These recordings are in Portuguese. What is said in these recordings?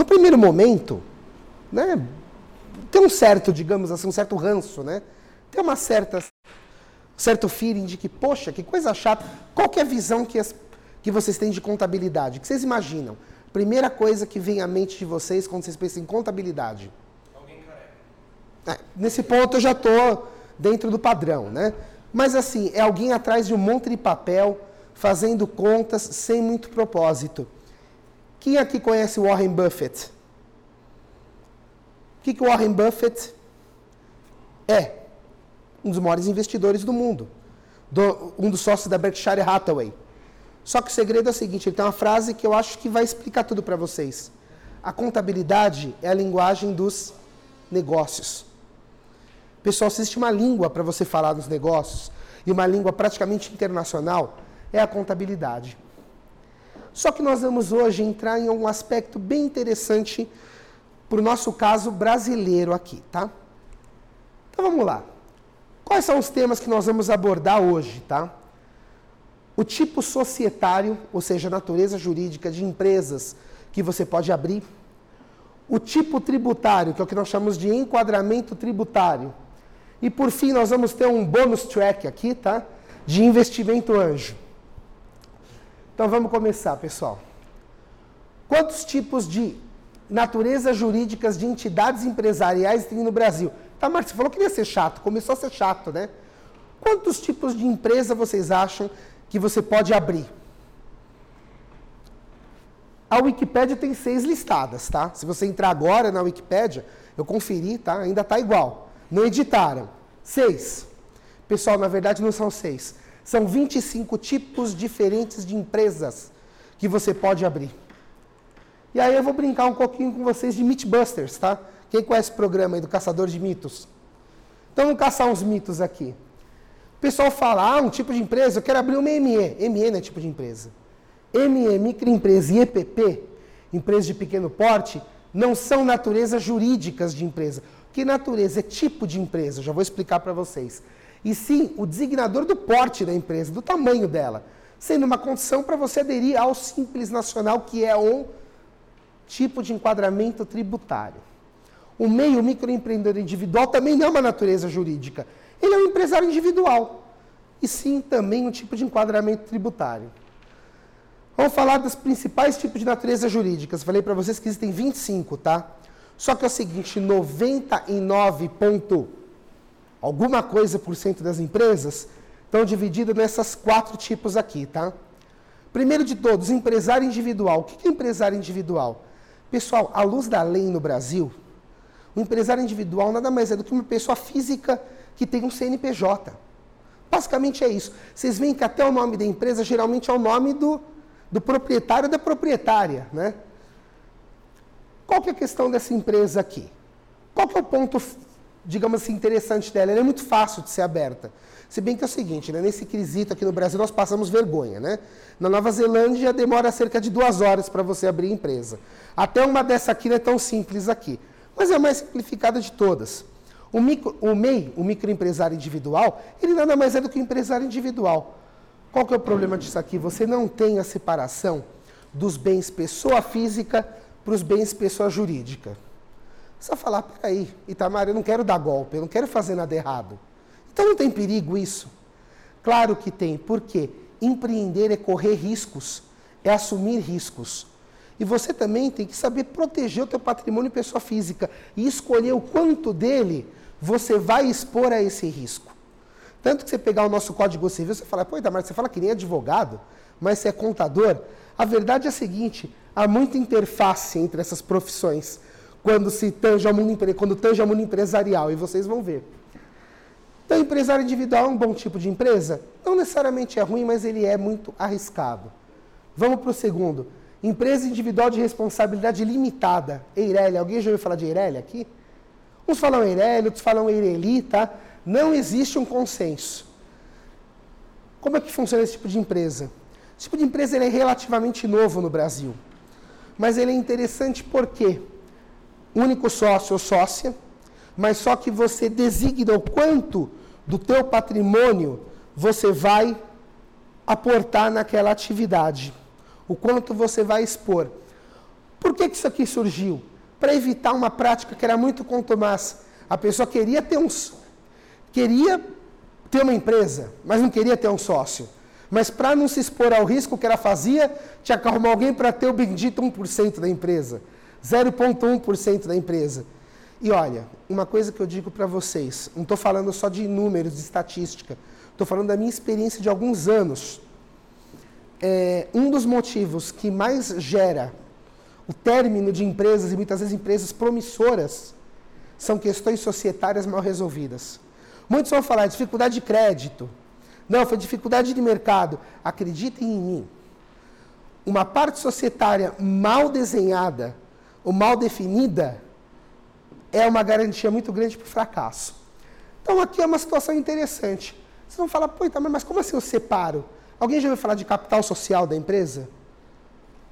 No primeiro momento, né, tem um certo, digamos assim, um certo ranço, né? Tem uma certa certo feeling de que, poxa, que coisa chata. Qual que é a visão que, as, que vocês têm de contabilidade? Que vocês imaginam? Primeira coisa que vem à mente de vocês quando vocês pensam em contabilidade. Alguém careca. É, nesse ponto eu já estou dentro do padrão, né? Mas assim, é alguém atrás de um monte de papel, fazendo contas sem muito propósito. Quem aqui conhece Warren Buffett? O que, que Warren Buffett é? Um dos maiores investidores do mundo. Do, um dos sócios da Berkshire Hathaway. Só que o segredo é o seguinte: ele tem uma frase que eu acho que vai explicar tudo para vocês. A contabilidade é a linguagem dos negócios. Pessoal, existe uma língua para você falar dos negócios, e uma língua praticamente internacional, é a contabilidade. Só que nós vamos hoje entrar em um aspecto bem interessante para o nosso caso brasileiro aqui, tá? Então vamos lá. Quais são os temas que nós vamos abordar hoje, tá? O tipo societário, ou seja, a natureza jurídica de empresas que você pode abrir. O tipo tributário, que é o que nós chamamos de enquadramento tributário. E por fim, nós vamos ter um bônus track aqui, tá? De investimento anjo. Então vamos começar, pessoal. Quantos tipos de naturezas jurídicas de entidades empresariais tem no Brasil? Tá, Marcos, você falou que ia ser chato, começou a ser chato, né? Quantos tipos de empresa vocês acham que você pode abrir? A Wikipédia tem seis listadas, tá? Se você entrar agora na Wikipédia, eu conferi, tá? Ainda tá igual. Não editaram. Seis. Pessoal, na verdade não são seis. São 25 tipos diferentes de empresas que você pode abrir. E aí eu vou brincar um pouquinho com vocês de Mythbusters, tá? Quem conhece o programa aí do Caçador de Mitos? Então vamos caçar uns mitos aqui. O pessoal fala, ah, um tipo de empresa, eu quero abrir uma ME. ME não é tipo de empresa. ME, microempresa e EPP, empresa de pequeno porte, não são naturezas jurídicas de empresa. Que natureza é tipo de empresa? Já vou explicar para vocês e sim o designador do porte da empresa, do tamanho dela, sendo uma condição para você aderir ao Simples Nacional, que é um tipo de enquadramento tributário. O meio microempreendedor individual também não é uma natureza jurídica. Ele é um empresário individual. E sim também um tipo de enquadramento tributário. Vamos falar dos principais tipos de natureza jurídicas. Falei para vocês que existem 25, tá? Só que é o seguinte, 99 alguma coisa por cento das empresas estão divididas nessas quatro tipos aqui, tá? Primeiro de todos, empresário individual. O que é empresário individual? Pessoal, à luz da lei no Brasil, o empresário individual nada mais é do que uma pessoa física que tem um CNPJ. Basicamente é isso. Vocês veem que até o nome da empresa geralmente é o nome do, do proprietário ou da proprietária, né? Qual que é a questão dessa empresa aqui? Qual que é o ponto digamos assim, interessante dela. Ela é muito fácil de ser aberta. Se bem que é o seguinte, né, nesse quesito aqui no Brasil nós passamos vergonha. Né? Na Nova Zelândia demora cerca de duas horas para você abrir empresa. Até uma dessa aqui não é tão simples aqui. Mas é a mais simplificada de todas. O, micro, o MEI, o microempresário individual, ele nada mais é do que o empresário individual. Qual que é o problema disso aqui? Você não tem a separação dos bens pessoa física para os bens pessoa jurídica. Vai falar, peraí, Itamar, eu não quero dar golpe, eu não quero fazer nada errado. Então não tem perigo isso? Claro que tem, porque empreender é correr riscos, é assumir riscos. E você também tem que saber proteger o teu patrimônio pessoa física e escolher o quanto dele você vai expor a esse risco. Tanto que você pegar o nosso Código Civil, você fala, pô, Itamar, você fala que nem advogado, mas você é contador. A verdade é a seguinte, há muita interface entre essas profissões quando se tange ao mundo, quando tange ao mundo empresarial, e vocês vão ver. Então, empresário individual é um bom tipo de empresa? Não necessariamente é ruim, mas ele é muito arriscado. Vamos para o segundo. Empresa individual de responsabilidade limitada. Eireli. Alguém já ouviu falar de Eireli aqui? Uns falam Eireli, outros falam Eireli, tá? Não existe um consenso. Como é que funciona esse tipo de empresa? Esse tipo de empresa é relativamente novo no Brasil. Mas ele é interessante por quê? Único sócio ou sócia, mas só que você designa o quanto do teu patrimônio você vai aportar naquela atividade, o quanto você vai expor. Por que, que isso aqui surgiu? Para evitar uma prática que era muito contumaz. A pessoa queria ter uns. Queria ter uma empresa, mas não queria ter um sócio. Mas para não se expor ao risco que ela fazia, tinha que arrumar alguém para ter o bendito 1% da empresa, 0,1% da empresa. E olha, uma coisa que eu digo para vocês, não estou falando só de números, de estatística, estou falando da minha experiência de alguns anos. É, um dos motivos que mais gera o término de empresas, e muitas vezes empresas promissoras, são questões societárias mal resolvidas. Muitos vão falar dificuldade de crédito. Não, foi dificuldade de mercado. Acreditem em mim. Uma parte societária mal desenhada ou mal definida é uma garantia muito grande para o fracasso. Então aqui é uma situação interessante. Vocês vão falar, pô, mas como assim eu separo? Alguém já ouviu falar de capital social da empresa?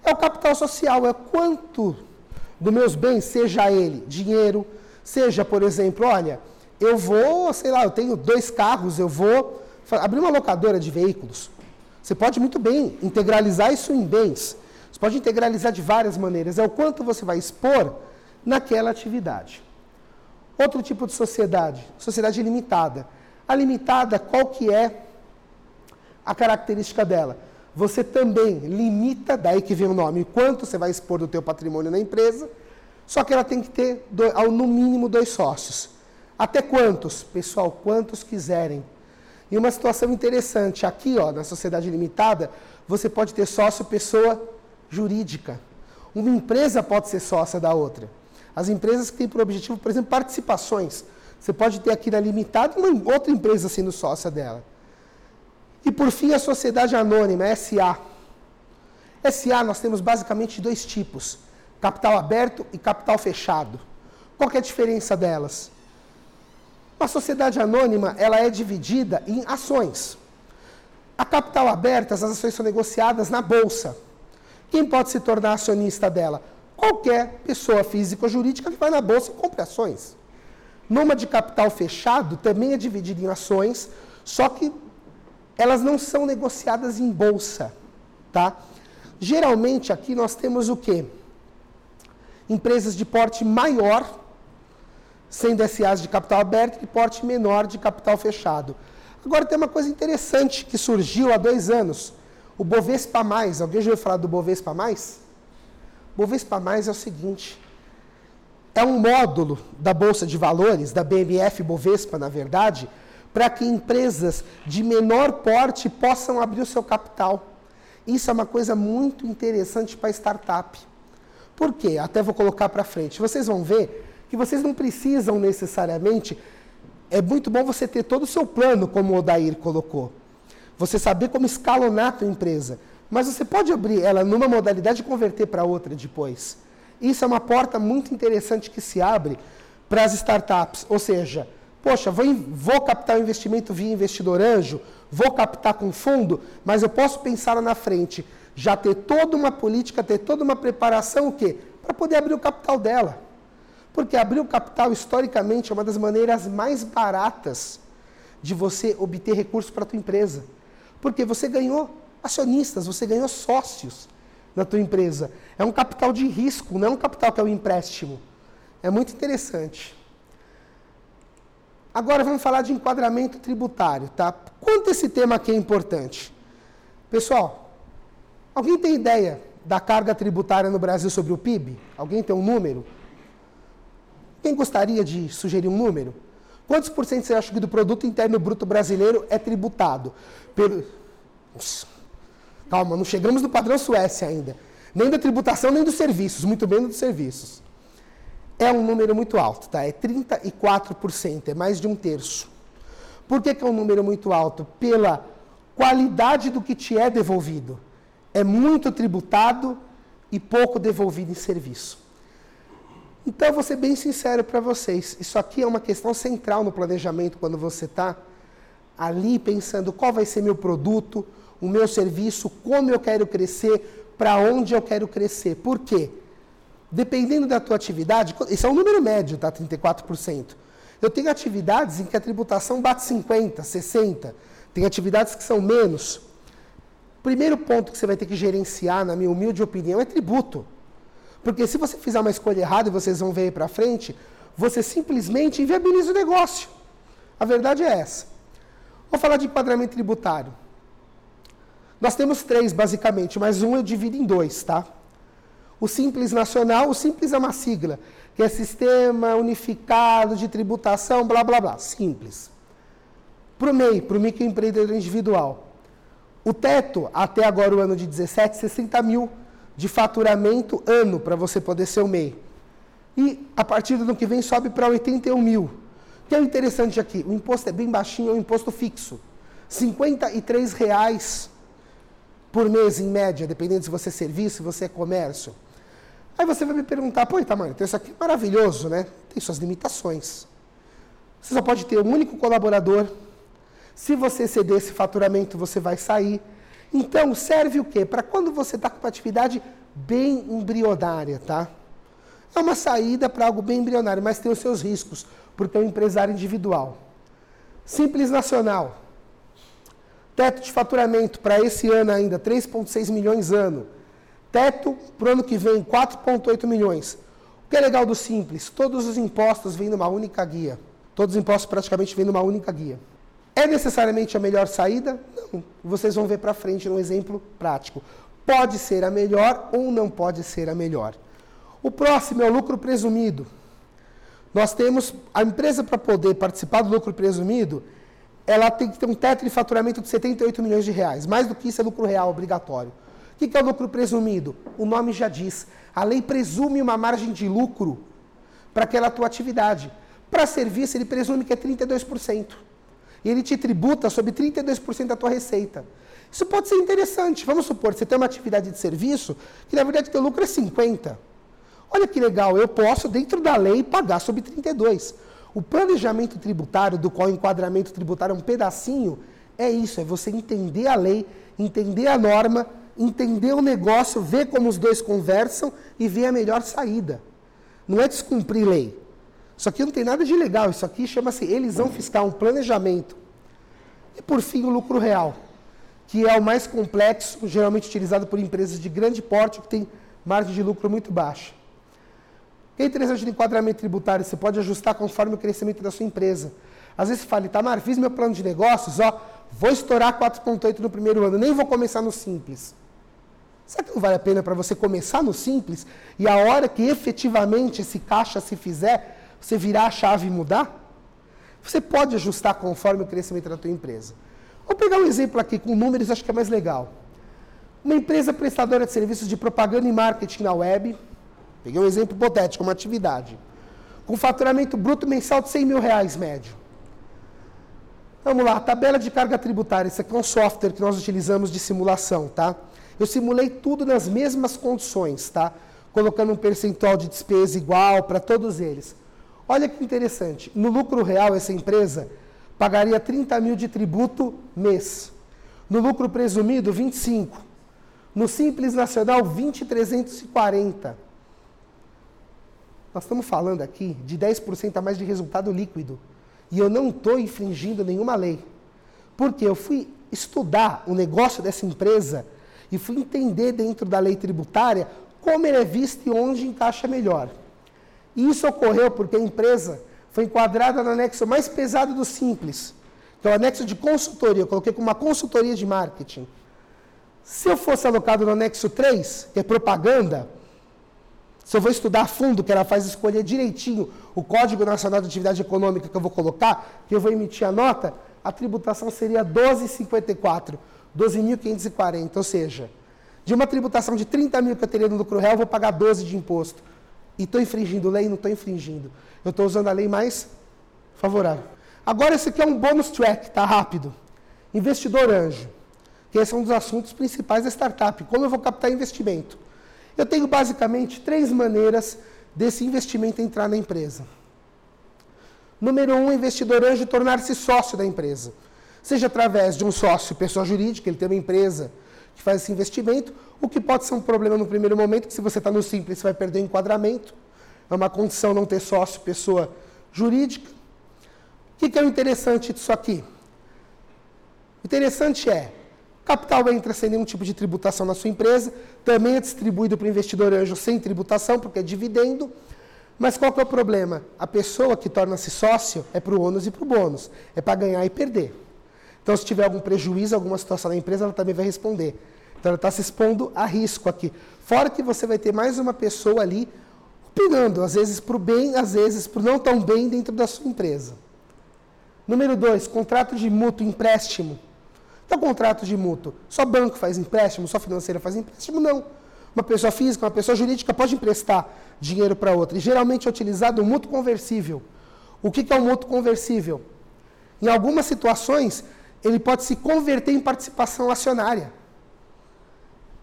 É o capital social, é quanto dos meus bens, seja ele dinheiro, seja, por exemplo, olha, eu vou, sei lá, eu tenho dois carros, eu vou abrir uma locadora de veículos. Você pode muito bem integralizar isso em bens. Você pode integralizar de várias maneiras. É o quanto você vai expor naquela atividade. Outro tipo de sociedade, sociedade limitada. A limitada, qual que é a característica dela? Você também limita, daí que vem o nome, quanto você vai expor do teu patrimônio na empresa, só que ela tem que ter, no mínimo, dois sócios. Até quantos? Pessoal, quantos quiserem. E uma situação interessante, aqui ó, na sociedade limitada, você pode ter sócio pessoa jurídica. Uma empresa pode ser sócia da outra. As empresas que têm por objetivo, por exemplo, participações. Você pode ter aqui na limitada uma outra empresa sendo sócia dela. E por fim, a sociedade anônima, SA. SA nós temos basicamente dois tipos: capital aberto e capital fechado. Qual é a diferença delas? A sociedade anônima ela é dividida em ações. A capital aberta, as ações são negociadas na bolsa. Quem pode se tornar acionista dela? Qualquer pessoa física ou jurídica que vai na bolsa e compre ações. Numa de capital fechado, também é dividida em ações, só que elas não são negociadas em bolsa, tá? Geralmente aqui nós temos o quê? Empresas de porte maior sendo SAs de capital aberto e porte menor de capital fechado. Agora tem uma coisa interessante que surgiu há dois anos. O Bovespa Mais. Alguém já ouviu falar do Bovespa Mais? Bovespa Mais é o seguinte. É um módulo da Bolsa de Valores, da BMF Bovespa, na verdade, para que empresas de menor porte possam abrir o seu capital. Isso é uma coisa muito interessante para startup. Por quê? Até vou colocar para frente. Vocês vão ver que vocês não precisam necessariamente. É muito bom você ter todo o seu plano, como o Odair colocou. Você saber como escalonar a tua empresa. Mas você pode abrir ela numa modalidade e converter para outra depois. Isso é uma porta muito interessante que se abre para as startups. Ou seja, poxa, vou, vou captar o investimento via investidor anjo, vou captar com fundo, mas eu posso pensar lá na frente, já ter toda uma política, ter toda uma preparação, o quê? Para poder abrir o capital dela. Porque abrir o capital, historicamente, é uma das maneiras mais baratas de você obter recursos para a tua empresa. Porque você ganhou acionistas, você ganhou sócios na tua empresa. É um capital de risco, não é um capital que é um empréstimo. É muito interessante. Agora vamos falar de enquadramento tributário, tá? Quanto esse tema aqui é importante? Pessoal, alguém tem ideia da carga tributária no Brasil sobre o PIB? Alguém tem um número? Quem gostaria de sugerir um número? Quantos por cento você acha que do produto interno bruto brasileiro é tributado? Pelo... Calma, não chegamos no padrão Suécia ainda. Nem da tributação, nem dos serviços, muito menos dos serviços. É um número muito alto, tá? É 34%, é mais de um terço. Por que, que é um número muito alto? Pela qualidade do que te é devolvido. É muito tributado e pouco devolvido em serviço. Então, vou ser bem sincero para vocês. Isso aqui é uma questão central no planejamento quando você está ali pensando qual vai ser meu produto, o meu serviço, como eu quero crescer, para onde eu quero crescer. Por quê? Dependendo da tua atividade, esse é um número médio, tá? 34%. Eu tenho atividades em que a tributação bate 50, 60. Tem atividades que são menos. Primeiro ponto que você vai ter que gerenciar, na minha humilde opinião, é tributo. Porque se você fizer uma escolha errada e vocês vão ver aí para frente, você simplesmente inviabiliza o negócio. A verdade é essa. Vou falar de enquadramento tributário. Nós temos três, basicamente, mas um eu divido em dois, tá? O Simples Nacional, o Simples é uma sigla, que é Sistema Unificado de Tributação, blá, blá, blá. Simples. Para o MEI, para o microempreendedor individual. O teto, até agora o ano de 17, 60 mil de faturamento ano para você poder ser o MEI. E a partir do ano que vem sobe para 81 mil. O que é interessante aqui? O imposto é bem baixinho, é um imposto fixo. 53 reais por mês, em média, dependendo se você é serviço, se você é comércio. Aí você vai me perguntar, pô, Itamar, então isso aqui é maravilhoso, né? Tem suas limitações. Você só pode ter um único colaborador. Se você ceder esse faturamento, você vai sair. Então, serve o quê? Para quando você está com uma atividade bem embrionária, tá? É uma saída para algo bem embrionário, mas tem os seus riscos, porque é um empresário individual. Simples Nacional. Teto de faturamento para esse ano ainda, 3,6 milhões ano. Teto para o ano que vem, 4,8 milhões. O que é legal do Simples? Todos os impostos vêm numa única guia. Todos os impostos praticamente vêm numa única guia. É necessariamente a melhor saída? Não. Vocês vão ver para frente no exemplo prático. Pode ser a melhor ou não pode ser a melhor. O próximo é o lucro presumido. Nós temos a empresa para poder participar do lucro presumido, ela tem que ter um teto de faturamento de 78 milhões de reais. Mais do que isso é lucro real obrigatório. O que é o lucro presumido? O nome já diz. A lei presume uma margem de lucro para aquela tua atividade. Para serviço, ele presume que é 32%. Ele te tributa sobre 32% da tua receita. Isso pode ser interessante. Vamos supor que você tem uma atividade de serviço que, na verdade, teu lucro é 50%. Olha que legal, eu posso, dentro da lei, pagar sobre 32%. O planejamento tributário, do qual o enquadramento tributário é um pedacinho, é isso, é você entender a lei, entender a norma entender o negócio, ver como os dois conversam e ver a melhor saída. Não é descumprir lei. Isso aqui não tem nada de legal. Isso aqui chama-se elisão fiscal, um planejamento. E por fim, o lucro real, que é o mais complexo, geralmente utilizado por empresas de grande porte que tem margem de lucro muito baixa. É interessante no enquadramento tributário? Você pode ajustar conforme o crescimento da sua empresa. Às vezes você fala, Itamar, fiz meu plano de negócios, ó, vou estourar 4,8 no primeiro ano, nem vou começar no simples. Será que não vale a pena para você começar no simples e a hora que efetivamente esse caixa se fizer, você virar a chave e mudar? Você pode ajustar conforme o crescimento da tua empresa. Vou pegar um exemplo aqui com números, acho que é mais legal. Uma empresa prestadora de serviços de propaganda e marketing na web, peguei um exemplo hipotético, uma atividade, com faturamento bruto mensal de 100 mil reais médio. Vamos lá, tabela de carga tributária. Isso aqui é um software que nós utilizamos de simulação, tá? Eu simulei tudo nas mesmas condições, tá? Colocando um percentual de despesa igual para todos eles. Olha que interessante. No lucro real, essa empresa pagaria 30 mil de tributo mês. No lucro presumido, 25. No Simples Nacional, 20,340. Nós estamos falando aqui de 10% a mais de resultado líquido. E eu não estou infringindo nenhuma lei. Porque eu fui estudar o negócio dessa empresa e fui entender dentro da lei tributária como ele é visto e onde encaixa melhor. E isso ocorreu porque a empresa foi enquadrada no anexo mais pesado do Simples, que é o anexo de consultoria. Eu coloquei como uma consultoria de marketing. Se eu fosse alocado no anexo 3, que é propaganda, se eu vou estudar a fundo, que ela faz escolher direitinho o Código Nacional de Atividade Econômica que eu vou colocar, que eu vou emitir a nota, a tributação seria 12,54. 12.540, ou seja, de uma tributação de 30 mil que eu teria no lucro real, eu vou pagar 12 de imposto. E estou infringindo lei? Não estou infringindo. Eu estou usando a lei mais favorável. Agora, esse aqui é um bônus track, tá rápido. Investidor anjo, que esse é um dos assuntos principais da startup. Como eu vou captar investimento? Eu tenho basicamente três maneiras desse investimento entrar na empresa. Número um, investidor anjo tornar-se sócio da empresa seja através de um sócio, pessoa jurídica, ele tem uma empresa que faz esse investimento, o que pode ser um problema no primeiro momento, que se você está no simples, você vai perder o enquadramento. É uma condição não ter sócio, pessoa jurídica. O que, que é o interessante disso aqui? O interessante é, Capital entra sem nenhum tipo de tributação na sua empresa, também é distribuído para o investidor anjo sem tributação, porque é dividendo. Mas qual que é o problema? A pessoa que torna-se sócio é para o ônus e para o bônus, é para ganhar e perder. Então, se tiver algum prejuízo, alguma situação na empresa, ela também vai responder. Então, ela está se expondo a risco aqui. Fora que você vai ter mais uma pessoa ali opinando, às vezes para o bem, às vezes para o não tão bem dentro da sua empresa. Número dois, contrato de mútuo empréstimo. Então, contrato de mútuo, só banco faz empréstimo, só financeira faz empréstimo? Não. Uma pessoa física, uma pessoa jurídica pode emprestar dinheiro para outra. E geralmente é utilizado o mútuo conversível. O que, que é o mútuo conversível? Em algumas situações, ele pode se converter em participação acionária.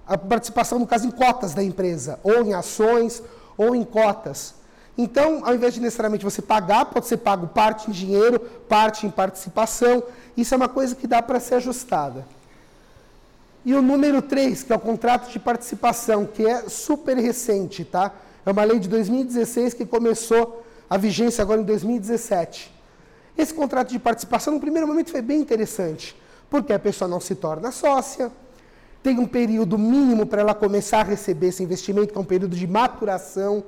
A participação, no caso, em cotas da empresa, ou em ações, ou em cotas. Então, ao invés de necessariamente você pagar, pode ser pago parte em dinheiro, parte em participação. Isso é uma coisa que dá para ser ajustada. E o número 3, que é o contrato de participação, que é super recente, tá? É uma lei de 2016 que começou a vigência agora em 2017. Esse contrato de participação, no primeiro momento, foi bem interessante, porque a pessoa não se torna sócia, tem um período mínimo para ela começar a receber esse investimento, que é um período de maturação,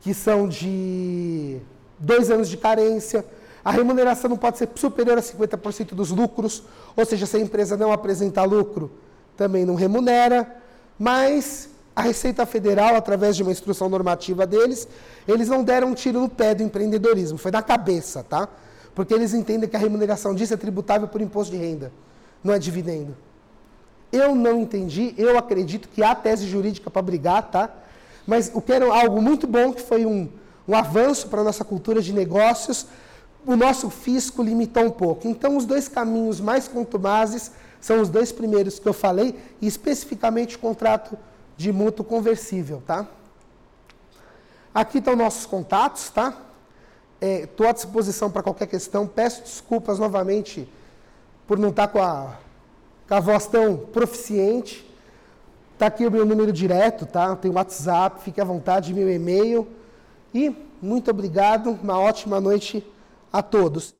que são de dois anos de carência. A remuneração não pode ser superior a 50% dos lucros, ou seja, se a empresa não apresentar lucro, também não remunera. Mas a Receita Federal, através de uma instrução normativa deles, eles não deram um tiro no pé do empreendedorismo, foi da cabeça, tá? Porque eles entendem que a remuneração disso é tributável por imposto de renda, não é dividendo. Eu não entendi, eu acredito que há tese jurídica para brigar, tá? Mas o que era algo muito bom, que foi um, um avanço para a nossa cultura de negócios, o nosso fisco limitou um pouco. Então, os dois caminhos mais contumazes são os dois primeiros que eu falei, e especificamente o contrato de mútuo conversível, tá? Aqui estão nossos contatos, tá? Estou é, à disposição para qualquer questão. Peço desculpas novamente por não estar tá com a, com a voz tão proficiente. Está aqui o meu número direto, tá? Tem WhatsApp, fique à vontade, meu e-mail. E muito obrigado, uma ótima noite a todos.